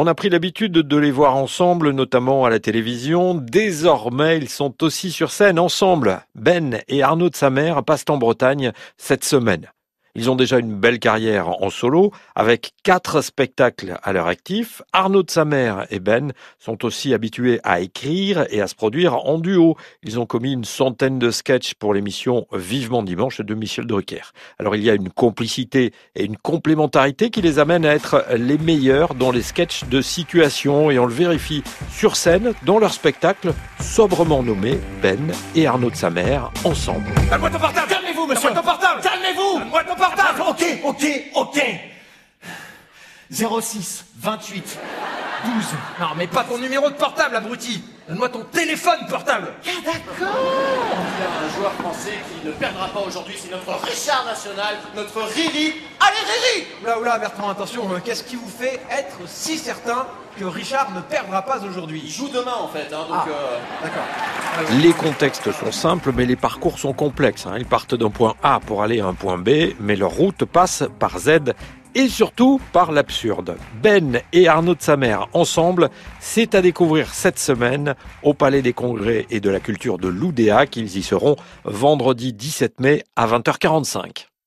On a pris l'habitude de les voir ensemble, notamment à la télévision. Désormais, ils sont aussi sur scène ensemble. Ben et Arnaud de sa mère passent en Bretagne cette semaine. Ils ont déjà une belle carrière en solo, avec quatre spectacles à leur actif. Arnaud de sa mère et Ben sont aussi habitués à écrire et à se produire en duo. Ils ont commis une centaine de sketchs pour l'émission Vivement Dimanche de Michel Drucker. Alors il y a une complicité et une complémentarité qui les amène à être les meilleurs dans les sketchs de situation et on le vérifie sur scène dans leur spectacle sobrement nommé Ben et Arnaud de sa mère ensemble. Calmez-vous, monsieur. Calmez-vous. Ok, ok, ok. 06 28 12 Non, mais pas ton numéro de portable, abruti. Donne-moi ton téléphone portable. Ah d'accord. Il y a un joueur français qui ne perdra pas aujourd'hui, c'est notre Richard National, notre Riri. Allez Riri Oula, oula, Bertrand, attention, euh, qu'est-ce qui vous fait être si certain que Richard ne perdra pas Il aujourd'hui joue demain en fait, hein, donc Ah. euh, D'accord. Les contextes sont simples, mais les parcours sont complexes. hein. Ils partent d'un point A pour aller à un point B, mais leur route passe par Z et surtout par l'absurde. Ben et Arnaud de sa mère ensemble, c'est à découvrir cette semaine au Palais des Congrès et de la Culture de l'Oudéa qu'ils y seront vendredi 17 mai à 20h45.